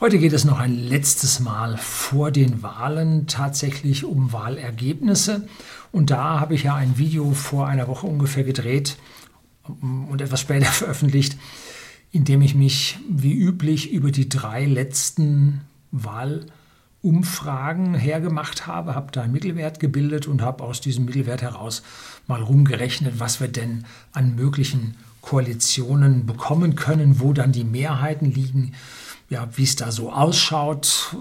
Heute geht es noch ein letztes Mal vor den Wahlen tatsächlich um Wahlergebnisse. Und da habe ich ja ein Video vor einer Woche ungefähr gedreht und etwas später veröffentlicht, in dem ich mich wie üblich über die drei letzten Wahlumfragen hergemacht habe, habe da einen Mittelwert gebildet und habe aus diesem Mittelwert heraus mal rumgerechnet, was wir denn an möglichen Koalitionen bekommen können, wo dann die Mehrheiten liegen ja, wie es da so ausschaut.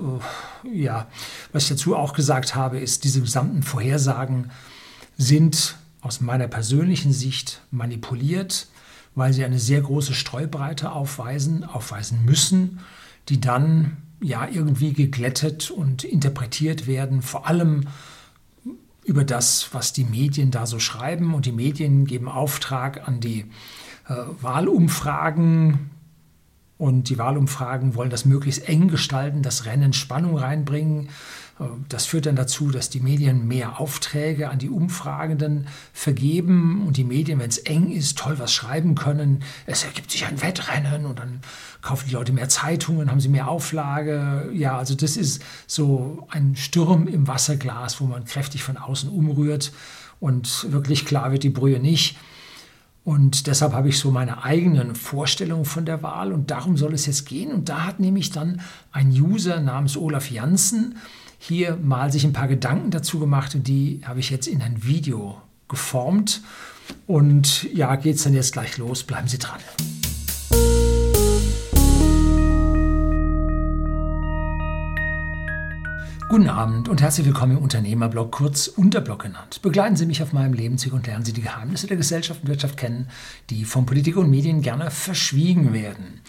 Äh, ja, was ich dazu auch gesagt habe, ist, diese gesamten Vorhersagen sind aus meiner persönlichen Sicht manipuliert, weil sie eine sehr große Streubreite aufweisen, aufweisen müssen, die dann ja irgendwie geglättet und interpretiert werden, vor allem über das, was die Medien da so schreiben. Und die Medien geben Auftrag an die äh, Wahlumfragen und die Wahlumfragen wollen das möglichst eng gestalten, das Rennen Spannung reinbringen. Äh, das führt dann dazu, dass die Medien mehr Aufträge an die Umfragenden vergeben und die Medien, wenn es eng ist, toll was schreiben können. Es ergibt sich ein Wettrennen und dann kaufen die Leute mehr Zeitungen, haben sie mehr Auflage. Ja, also das ist so ein Sturm im Wasserglas, wo man kräftig von außen umrührt und wirklich klar wird die Brühe nicht. Und deshalb habe ich so meine eigenen Vorstellungen von der Wahl und darum soll es jetzt gehen. Und da hat nämlich dann ein User namens Olaf Janssen hier mal sich ein paar Gedanken dazu gemacht und die habe ich jetzt in ein Video geformt. Und ja, geht es dann jetzt gleich los. Bleiben Sie dran. Guten Abend und herzlich willkommen im Unternehmerblog, kurz Unterblog genannt. Begleiten Sie mich auf meinem Lebensweg und lernen Sie die Geheimnisse der Gesellschaft und Wirtschaft kennen, die von Politik und Medien gerne verschwiegen werden.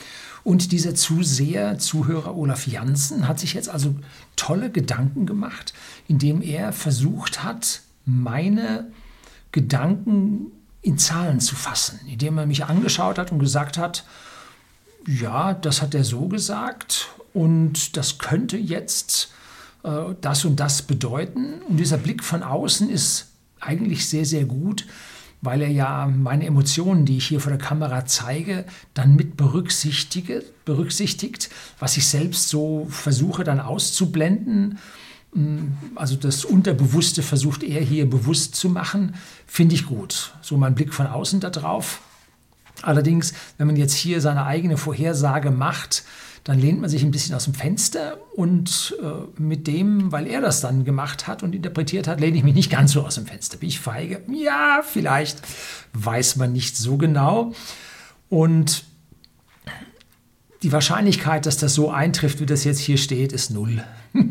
Und dieser Zuseher, Zuhörer Olaf Janssen hat sich jetzt also tolle Gedanken gemacht, indem er versucht hat, meine Gedanken in Zahlen zu fassen, indem er mich angeschaut hat und gesagt hat, ja, das hat er so gesagt und das könnte jetzt das und das bedeuten. Und dieser Blick von außen ist eigentlich sehr, sehr gut, weil er ja meine Emotionen, die ich hier vor der Kamera zeige, dann mit berücksichtige, berücksichtigt, was ich selbst so versuche dann auszublenden. Mm, also das Unterbewusste versucht er hier bewusst zu machen, finde ich gut. So mein Blick von außen darauf. Allerdings, wenn man jetzt hier seine eigene Vorhersage macht, dann lehnt man sich ein bisschen aus dem Fenster und äh, mit dem, weil er das dann gemacht hat und interpretiert hat, lehne ich mich nicht ganz so aus dem Fenster. Bin ich feige? Ja, vielleicht, weiß man nicht so genau. Und die Wahrscheinlichkeit, dass das so eintrifft, wie das jetzt hier steht, ist null.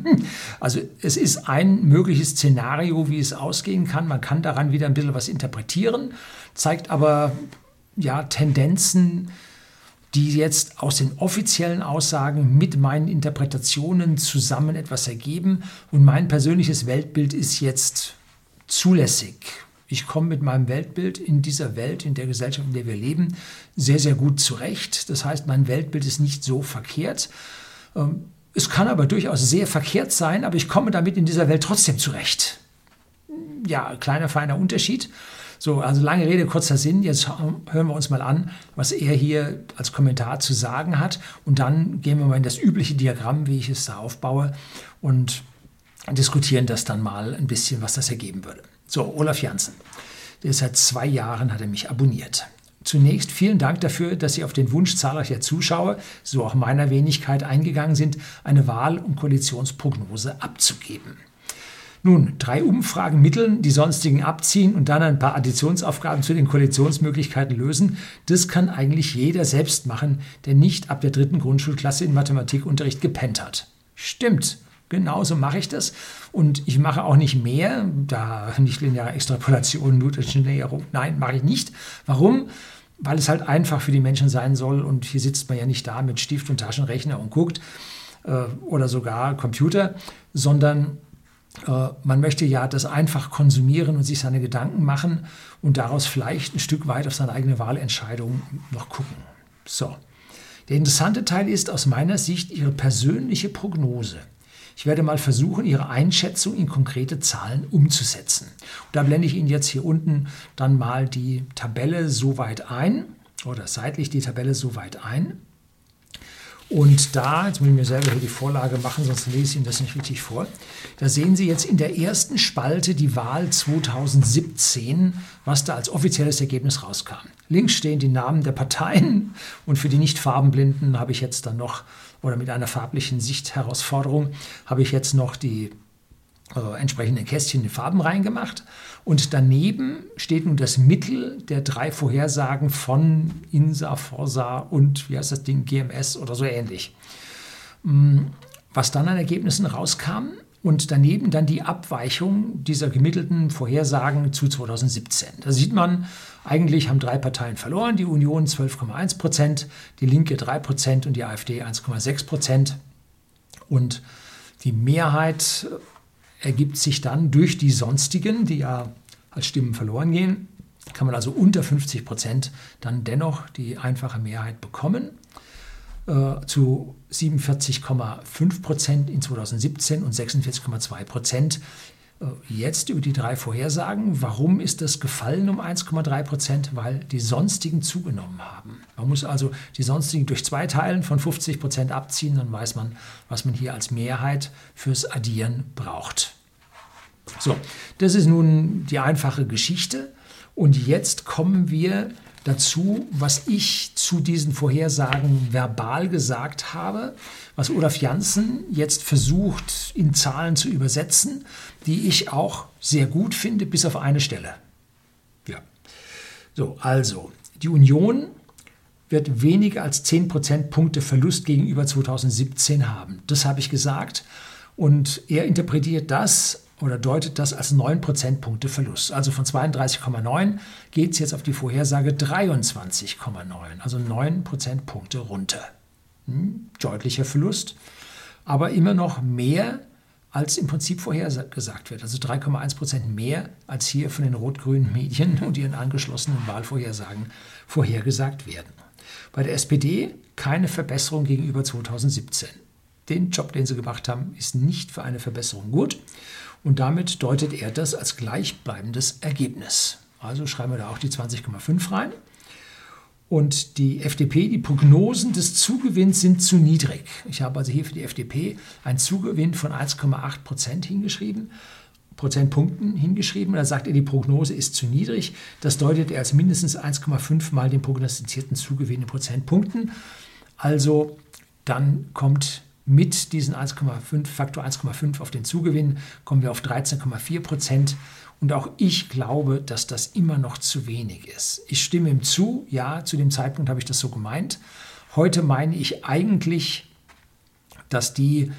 also es ist ein mögliches Szenario, wie es ausgehen kann. Man kann daran wieder ein bisschen was interpretieren, zeigt aber ja Tendenzen, die jetzt aus den offiziellen Aussagen mit meinen Interpretationen zusammen etwas ergeben. Und mein persönliches Weltbild ist jetzt zulässig. Ich komme mit meinem Weltbild in dieser Welt, in der Gesellschaft, in der wir leben, sehr, sehr gut zurecht. Das heißt, mein Weltbild ist nicht so verkehrt. Ähm, es kann aber durchaus sehr verkehrt sein, aber ich komme damit in dieser Welt trotzdem zurecht. Ja, kleiner, feiner Unterschied. So, also lange Rede, kurzer Sinn. Jetzt hören wir uns mal an, was er hier als Kommentar zu sagen hat. Und dann gehen wir mal in das übliche Diagramm, wie ich es da aufbaue, und diskutieren das dann mal ein bisschen, was das ergeben würde. So, Olaf Janssen. Der seit zwei Jahren, hat er mich abonniert. Zunächst vielen Dank dafür, dass Sie auf den Wunsch zahlreicher Zuschauer, so auch meiner Wenigkeit, eingegangen sind, eine Wahl- und Koalitionsprognose abzugeben. Nun, drei Umfragen mitteln, die sonstigen abziehen und dann ein paar Additionsaufgaben zu den Koalitionsmöglichkeiten lösen, das kann eigentlich jeder selbst machen, der nicht ab der dritten Grundschulklasse in Mathematikunterricht gepennt hat. Stimmt, genauso mache ich das. Und ich mache auch nicht mehr, da nicht lineare Extrapolation, Newtonsche Näherung, nein, mache ich nicht. Warum? Weil es halt einfach für die Menschen sein soll und hier sitzt man ja nicht da mit Stift und Taschenrechner und guckt äh, oder sogar Computer, sondern man möchte ja das einfach konsumieren und sich seine Gedanken machen und daraus vielleicht ein Stück weit auf seine eigene Wahlentscheidung noch gucken. So. Der interessante Teil ist aus meiner Sicht Ihre persönliche Prognose. Ich werde mal versuchen, Ihre Einschätzung in konkrete Zahlen umzusetzen. Und da blende ich Ihnen jetzt hier unten dann mal die Tabelle so weit ein oder seitlich die Tabelle so weit ein. Und da, jetzt muss ich mir selber hier die Vorlage machen, sonst lese ich Ihnen das nicht richtig vor. Da sehen Sie jetzt in der ersten Spalte die Wahl 2017, was da als offizielles Ergebnis rauskam. Links stehen die Namen der Parteien und für die Nicht-Farbenblinden habe ich jetzt dann noch, oder mit einer farblichen Sichtherausforderung, habe ich jetzt noch die äh, entsprechenden Kästchen die Farben reingemacht. Und daneben steht nun das Mittel der drei Vorhersagen von INSA, Forsa und wie heißt das Ding, GMS oder so ähnlich. Mm, was dann an Ergebnissen rauskam und daneben dann die Abweichung dieser gemittelten Vorhersagen zu 2017. Da sieht man, eigentlich haben drei Parteien verloren, die Union 12,1 Prozent, die Linke 3 Prozent und die AfD 1,6 Prozent. Und die Mehrheit ergibt sich dann durch die sonstigen, die ja als Stimmen verloren gehen, kann man also unter 50 Prozent dann dennoch die einfache Mehrheit bekommen. Äh, zu 47,5 Prozent in 2017 und 46,2 Prozent jetzt über die drei Vorhersagen. Warum ist das gefallen um 1,3 Prozent? Weil die sonstigen zugenommen haben. Man muss also die sonstigen durch zwei Teilen von 50 Prozent abziehen, dann weiß man, was man hier als Mehrheit fürs Addieren braucht. So, das ist nun die einfache Geschichte. Und jetzt kommen wir dazu, was ich zu diesen Vorhersagen verbal gesagt habe, was Olaf Janssen jetzt versucht in Zahlen zu übersetzen, die ich auch sehr gut finde, bis auf eine Stelle. Ja. So, also, die Union wird weniger als 10 Prozentpunkte Verlust gegenüber 2017 haben. Das habe ich gesagt. Und er interpretiert das oder deutet das als 9 Prozentpunkte Verlust. Also von 32,9 geht es jetzt auf die Vorhersage 23,9, also 9 Prozentpunkte runter. Hm, deutlicher Verlust, aber immer noch mehr als im Prinzip vorhergesagt wird. Also 3,1 Prozent mehr, als hier von den rot-grünen Medien und ihren angeschlossenen Wahlvorhersagen vorhergesagt werden. Bei der SPD keine Verbesserung gegenüber 2017. Den Job, den sie gemacht haben, ist nicht für eine Verbesserung gut. Und damit deutet er das als gleichbleibendes Ergebnis. Also schreiben wir da auch die 20,5 rein. Und die FDP, die Prognosen des Zugewinns sind zu niedrig. Ich habe also hier für die FDP einen Zugewinn von 1,8 Prozent hingeschrieben, Prozentpunkten hingeschrieben. Da sagt er, die Prognose ist zu niedrig. Das deutet er als mindestens 1,5 mal den prognostizierten Zugewinn in Prozentpunkten. Also dann kommt mit diesen 1,5, Faktor 1,5 auf den Zugewinn kommen wir auf 13,4 Prozent. Und auch ich glaube, dass das immer noch zu wenig ist. Ich stimme ihm zu, ja, zu dem Zeitpunkt habe ich das so gemeint. Heute meine ich eigentlich, dass die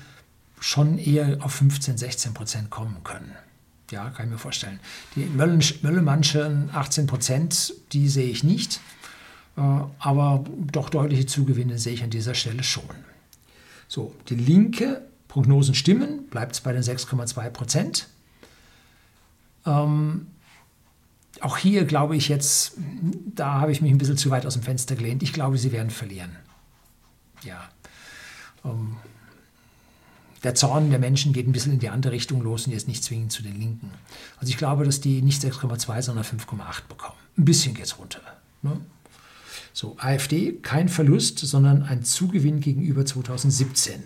schon eher auf 15, 16 Prozent kommen können. Ja, kann ich mir vorstellen. Die Möllemannschen 18 Prozent, die sehe ich nicht. Äh, aber doch deutliche Zugewinne sehe ich an dieser Stelle schon. So, die linke Prognosen stimmen, bleibt es bei den 6,2 Prozent. Ähm, auch hier glaube ich jetzt, da habe ich mich ein bisschen zu weit aus dem Fenster gelehnt. Ich glaube, sie werden verlieren. Ja. Ähm, der Zorn der Menschen geht ein bisschen in die andere Richtung los und jetzt nicht zwingend zu den Linken. Also ich glaube, dass die nicht 6,2, sondern 5,8 bekommen. Ein bisschen geht es runter. Ne? So, AfD kein Verlust, sondern ein Zugewinn gegenüber 2017.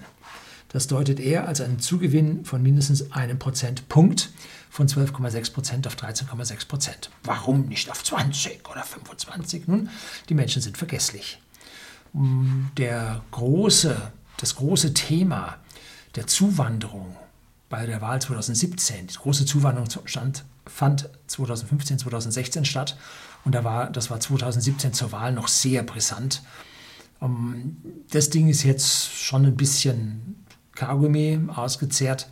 Das deutet er als einen Zugewinn von mindestens einem Prozentpunkt von 12,6 Prozent auf 13,6 Prozent. Warum nicht auf 20 oder 25? Nun, die Menschen sind vergesslich. Der große, das große Thema der Zuwanderung bei der Wahl 2017, die große Zuwanderung stand, fand 2015, 2016 statt und da war, das war 2017 zur Wahl noch sehr brisant. Ähm, das Ding ist jetzt schon ein bisschen Kaugummi ausgezehrt.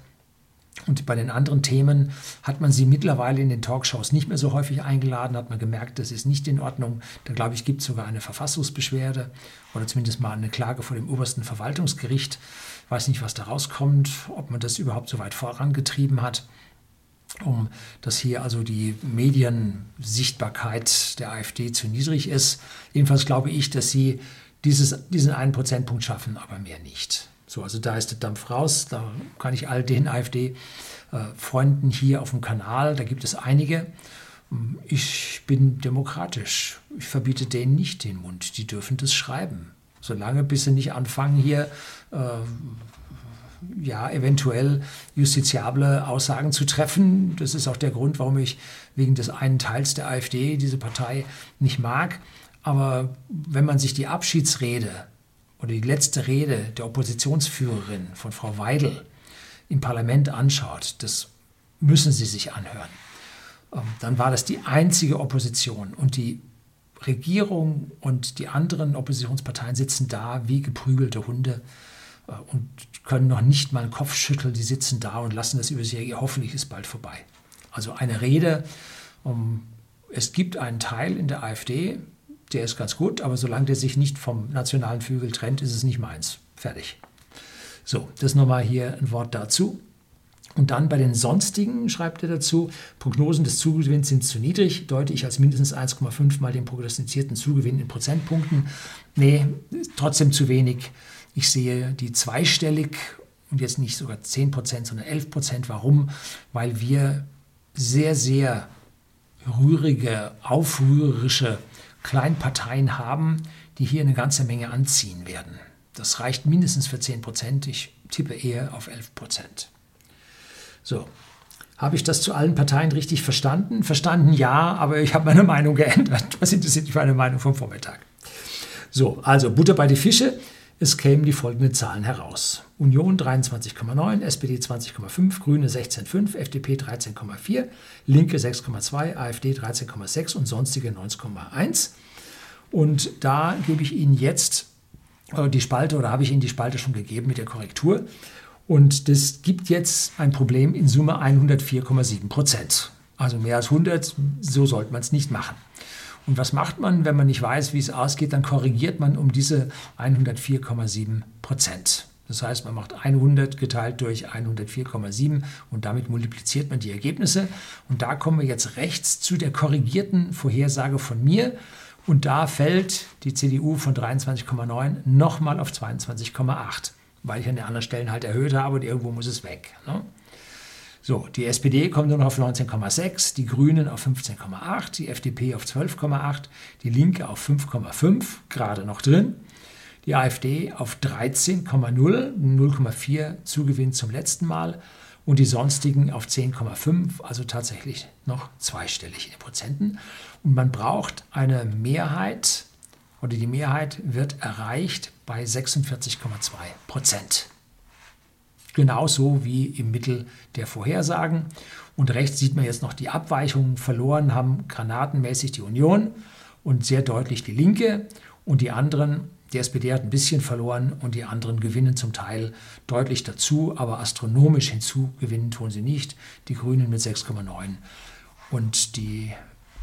Und bei den anderen Themen hat man sie mittlerweile in den Talkshows nicht mehr so häufig eingeladen, hat man gemerkt, das ist nicht in Ordnung. Da glaube ich, gibt es sogar eine Verfassungsbeschwerde oder zumindest mal eine Klage vor dem obersten Verwaltungsgericht. Ich weiß nicht, was da rauskommt, ob man das überhaupt so weit vorangetrieben hat um dass hier also die Mediensichtbarkeit der AfD zu niedrig ist. Jedenfalls glaube ich, dass sie dieses, diesen einen Prozentpunkt schaffen, aber mehr nicht. So, also da ist der Dampf raus. Da kann ich all den AfD-Freunden hier auf dem Kanal, da gibt es einige. Ich bin demokratisch. Ich verbiete denen nicht den Mund. Die dürfen das schreiben. Solange bis sie nicht anfangen, hier äh, ja, eventuell justiziable Aussagen zu treffen. Das ist auch der Grund, warum ich wegen des einen Teils der AfD diese Partei nicht mag. Aber wenn man sich die Abschiedsrede oder die letzte Rede der Oppositionsführerin von Frau Weidel im Parlament anschaut, das müssen Sie sich anhören. Ähm, dann war das die einzige Opposition und die Regierung und die anderen Oppositionsparteien sitzen da wie geprügelte Hunde und können noch nicht mal einen Kopf schütteln. Die sitzen da und lassen das über sich. Hoffentlich ist bald vorbei. Also eine Rede. Um, es gibt einen Teil in der AfD, der ist ganz gut, aber solange der sich nicht vom nationalen Flügel trennt, ist es nicht meins. Fertig. So, das nochmal hier ein Wort dazu. Und dann bei den sonstigen schreibt er dazu, Prognosen des Zugewinns sind zu niedrig, deute ich als mindestens 1,5 mal den prognostizierten Zugewinn in Prozentpunkten. Nee, trotzdem zu wenig. Ich sehe die zweistellig und jetzt nicht sogar 10 Prozent, sondern 11 Prozent. Warum? Weil wir sehr, sehr rührige, aufrührerische Kleinparteien haben, die hier eine ganze Menge anziehen werden. Das reicht mindestens für 10 Prozent. Ich tippe eher auf 11 Prozent. So, habe ich das zu allen Parteien richtig verstanden? Verstanden ja, aber ich habe meine Meinung geändert. Was interessiert mich meine Meinung vom Vormittag? So, also Butter bei die Fische. Es kämen die folgenden Zahlen heraus. Union 23,9, SPD 20,5, Grüne 16,5, FDP 13,4, Linke 6,2, AfD 13,6 und sonstige 9,1. Und da gebe ich Ihnen jetzt äh, die Spalte oder habe ich Ihnen die Spalte schon gegeben mit der Korrektur. Und das gibt jetzt ein Problem in Summe 104,7 Prozent. Also mehr als 100, so sollte man es nicht machen. Und was macht man, wenn man nicht weiß, wie es ausgeht? Dann korrigiert man um diese 104,7 Prozent. Das heißt, man macht 100 geteilt durch 104,7 und damit multipliziert man die Ergebnisse. Und da kommen wir jetzt rechts zu der korrigierten Vorhersage von mir. Und da fällt die CDU von 23,9 nochmal auf 22,8, weil ich an den anderen Stellen halt erhöht habe und irgendwo muss es weg. Ne? So, die SPD kommt nur noch auf 19,6, die Grünen auf 15,8, die FDP auf 12,8, die Linke auf 5,5, gerade noch drin, die AfD auf 13,0, 0,4 Zugewinn zum letzten Mal und die sonstigen auf 10,5, also tatsächlich noch zweistellig in Prozenten. Und man braucht eine Mehrheit oder die Mehrheit wird erreicht bei 46,2 Prozent genauso wie im Mittel der Vorhersagen. Und rechts sieht man jetzt noch die Abweichungen. Verloren haben granatenmäßig die Union und sehr deutlich die Linke. Und die anderen, die SPD hat ein bisschen verloren und die anderen gewinnen zum Teil deutlich dazu, aber astronomisch hinzugewinnen tun sie nicht. Die Grünen mit 6,9 und die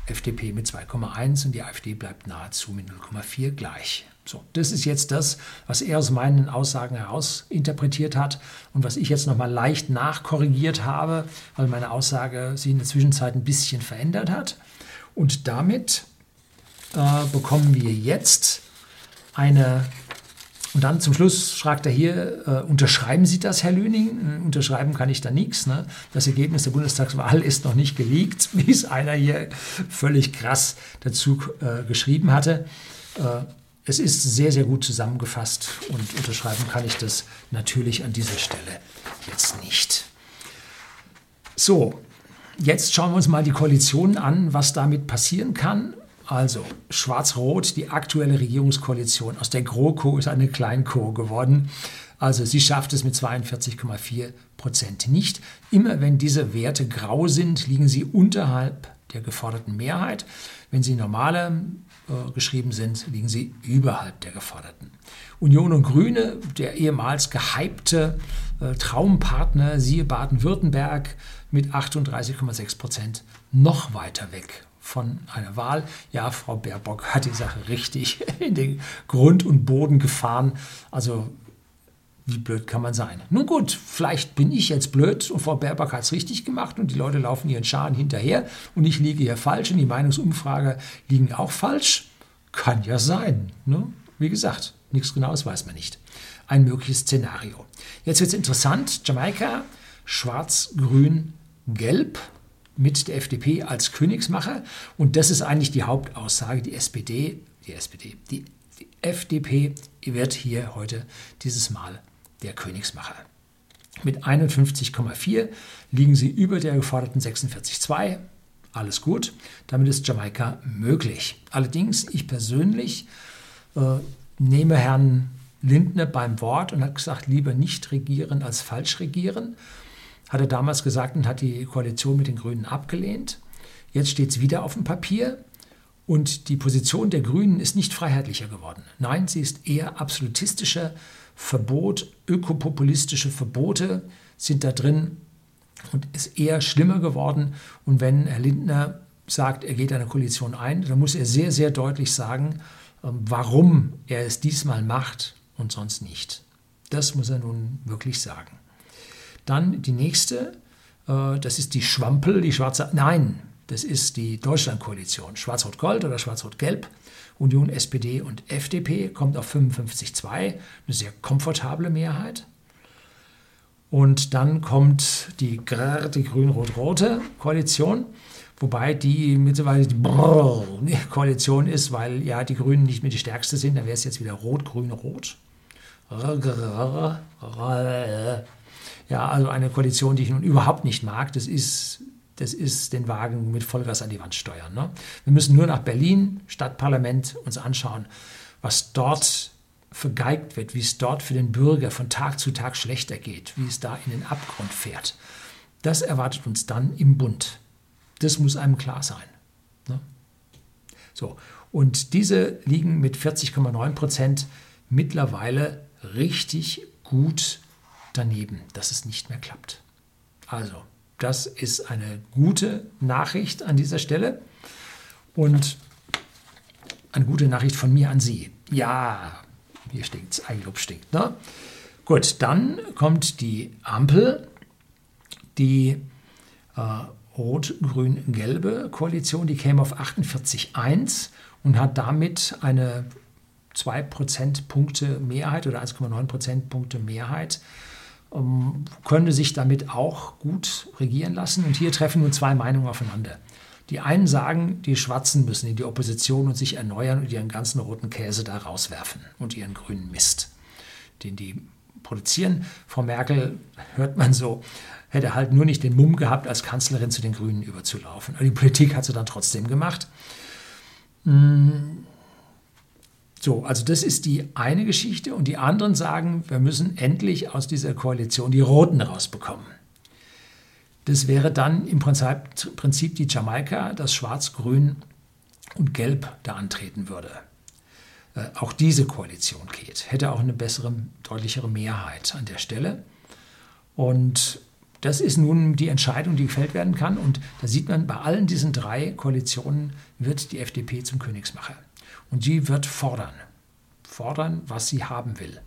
FDP mit 2,1 und die AfD bleibt nahezu mit 0,4 gleich. So, das ist jetzt das, was er aus meinen Aussagen heraus interpretiert hat und was ich jetzt nochmal leicht nachkorrigiert habe, weil meine Aussage sich in der Zwischenzeit ein bisschen verändert hat. Und damit äh, bekommen wir jetzt eine und dann zum Schluss fragt er hier, äh, unterschreiben Sie das, Herr Lüning? Äh, unterschreiben kann ich da nichts. Ne? Das Ergebnis der Bundestagswahl ist noch nicht geleakt, wie es einer hier völlig krass dazu äh, geschrieben hatte. Es ist sehr, sehr gut zusammengefasst und unterschreiben kann ich das natürlich an dieser Stelle jetzt nicht. So, jetzt schauen wir uns mal die Koalition an, was damit passieren kann. Also Schwarz-Rot, die aktuelle Regierungskoalition aus der GroKo ist eine Kleinko geworden. Also sie schafft es mit 42,4 Prozent nicht. Immer wenn diese Werte grau sind, liegen sie unterhalb der geforderten Mehrheit. Wenn sie normale äh, geschrieben sind, liegen sie überhalb der geforderten. Union und Grüne, der ehemals gehypte äh, Traumpartner, siehe Baden-Württemberg mit 38,6 Prozent, noch weiter weg von einer Wahl. Ja, Frau Baerbock hat die Sache richtig in den Grund und Boden gefahren. Also wie blöd kann man sein? Nun gut, vielleicht bin ich jetzt blöd und Frau Baerbock hat es richtig gemacht und die Leute laufen ihren Scharen hinterher und ich liege hier falsch und die Meinungsumfrage liegen auch falsch. Kann ja sein. Ne? Wie gesagt, nichts Genaues weiß man nicht. Ein mögliches Szenario. Jetzt wird es interessant. Jamaika, schwarz, grün, gelb mit der FDP als Königsmacher. Und das ist eigentlich die Hauptaussage. Die SPD, die SPD, die Die FDP wird hier heute dieses Mal der Königsmacher. Mit 51,4 liegen sie über der geforderten 46,2. Alles gut, damit ist Jamaika möglich. Allerdings, ich persönlich äh, nehme Herrn Lindner beim Wort und hat gesagt, lieber nicht regieren als falsch regieren. Hat er damals gesagt und hat die Koalition mit den Grünen abgelehnt. Jetzt steht es wieder auf dem Papier. Und die Position der Grünen ist nicht freiheitlicher geworden. Nein, sie ist eher absolutistischer. Verbot, ökopopulistische Verbote sind da drin und ist eher schlimmer geworden. Und wenn Herr Lindner sagt, er geht eine Koalition ein, dann muss er sehr, sehr deutlich sagen, ähm, warum er es diesmal macht und sonst nicht. Das muss er nun wirklich sagen. Dann die nächste, äh, das ist die Schwampel, die schwarze, nein, das ist die Deutschlandkoalition. Schwarz-Rot-Gold oder Schwarz-Rot-Gelb. Union, SPD und FDP kommt auf 55,2, eine sehr komfortable Mehrheit. Und dann kommt die, die grün-rot-rote Koalition, wobei die mittlerweile die Koalition ist, weil ja die Grünen nicht mehr die stärkste sind, dann wäre es jetzt wieder rot-grün-rot. Ja, also eine Koalition, die ich nun überhaupt nicht mag. Das ist das ist den Wagen mit Vollgas an die Wand steuern. Ne? Wir müssen nur nach Berlin, Stadtparlament, uns anschauen, was dort vergeigt wird, wie es dort für den Bürger von Tag zu Tag schlechter geht, wie es da in den Abgrund fährt. Das erwartet uns dann im Bund. Das muss einem klar sein. Ne? So, und diese liegen mit 40,9 Prozent mittlerweile richtig gut daneben, dass es nicht mehr klappt. Also, das ist eine gute Nachricht an dieser Stelle und eine gute Nachricht von mir an Sie. Ja, hier stinkt es, Eigenlob stinkt. Ne? Gut, dann kommt die Ampel, die äh, rot-grün-gelbe Koalition, die käme auf 48,1 und hat damit eine 2 Prozentpunkte Mehrheit oder 1,9 Prozentpunkte Mehrheit ähm, könnte sich damit auch gut regieren lassen. Und hier treffen nun zwei Meinungen aufeinander. Die einen sagen, die Schwarzen müssen in die Opposition und sich erneuern und ihren ganzen roten Käse da rauswerfen und ihren grünen Mist, den die produzieren. Frau Merkel, hört man so, hätte halt nur nicht den Mumm gehabt, als Kanzlerin zu den Grünen überzulaufen. Aber die Politik hat sie dann trotzdem gemacht. Hm, so, also das ist die eine Geschichte und die anderen sagen, wir müssen endlich aus dieser Koalition die Roten rausbekommen. Das wäre dann im Prinzip die Jamaika, das Schwarz, Grün und Gelb da antreten würde. Äh, auch diese Koalition geht, hätte auch eine bessere, deutlichere Mehrheit an der Stelle. Und das ist nun die Entscheidung, die gefällt werden kann. Und da sieht man, bei allen diesen drei Koalitionen wird die FDP zum Königsmacher. Und sie wird fordern, fordern, was sie haben will.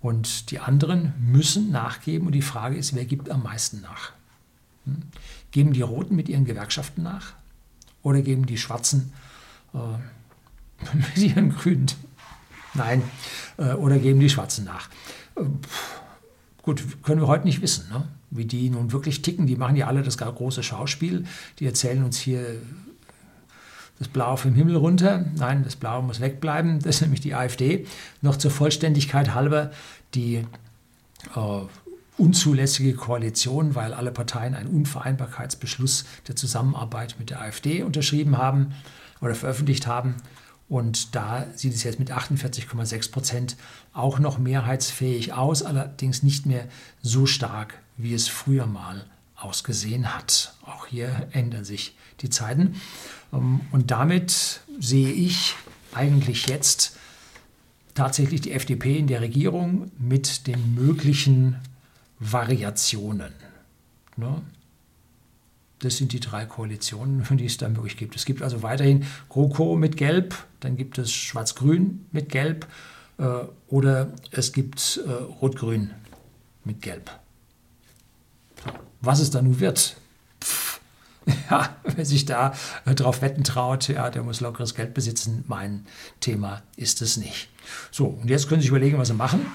Und die anderen müssen nachgeben. Und die Frage ist, wer gibt am meisten nach? Hm? Geben die Roten mit ihren Gewerkschaften nach? Oder geben die Schwarzen äh, mit ihren Grünen? Nein. Äh, oder geben die Schwarzen nach? Äh, gut, können wir heute nicht wissen, ne? wie die nun wirklich ticken. Die machen ja alle das große Schauspiel. Die erzählen uns hier das Blau vom Himmel runter. Nein, das Blau muss wegbleiben. Das ist nämlich die AfD. Noch zur Vollständigkeit halber die äh, unzulässige Koalition, weil alle Parteien einen Unvereinbarkeitsbeschluss der Zusammenarbeit mit der AfD unterschrieben haben oder veröffentlicht haben. Und da sieht es jetzt mit 48,6 Prozent auch noch mehrheitsfähig aus, allerdings nicht mehr so stark, wie es früher mal ausgesehen hat. Auch hier ändern sich die Zeiten. Ähm, und damit sehe ich eigentlich jetzt tatsächlich die FDP in der Regierung mit den möglichen Variationen. Ne? Das sind die drei Koalitionen, die es da möglich gibt. Es gibt also weiterhin GroKo mit Gelb, dann gibt es Schwarz-Grün mit Gelb äh, oder es gibt äh, Rot-Grün mit Gelb. Was es da nun wird, ja, wer sich da äh, drauf wetten traut, ja, der muss lockeres Geld besitzen. Mein Thema ist es nicht. So, und jetzt können Sie sich überlegen, was Sie machen.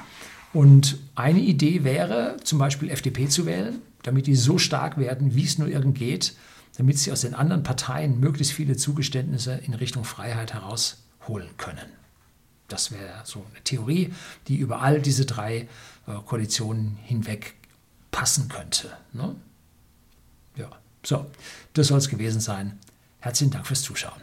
Und eine Idee wäre, zum Beispiel FDP zu wählen, damit die so stark werden, wie es nur irgend geht, damit sie aus den anderen Parteien möglichst viele Zugeständnisse in Richtung Freiheit herausholen können. Das wäre so eine Theorie, die über all diese drei äh, Koalitionen hinweg passen könnte. Ne? Ja, so, das soll es gewesen sein. Herzlichen Dank fürs Zuschauen.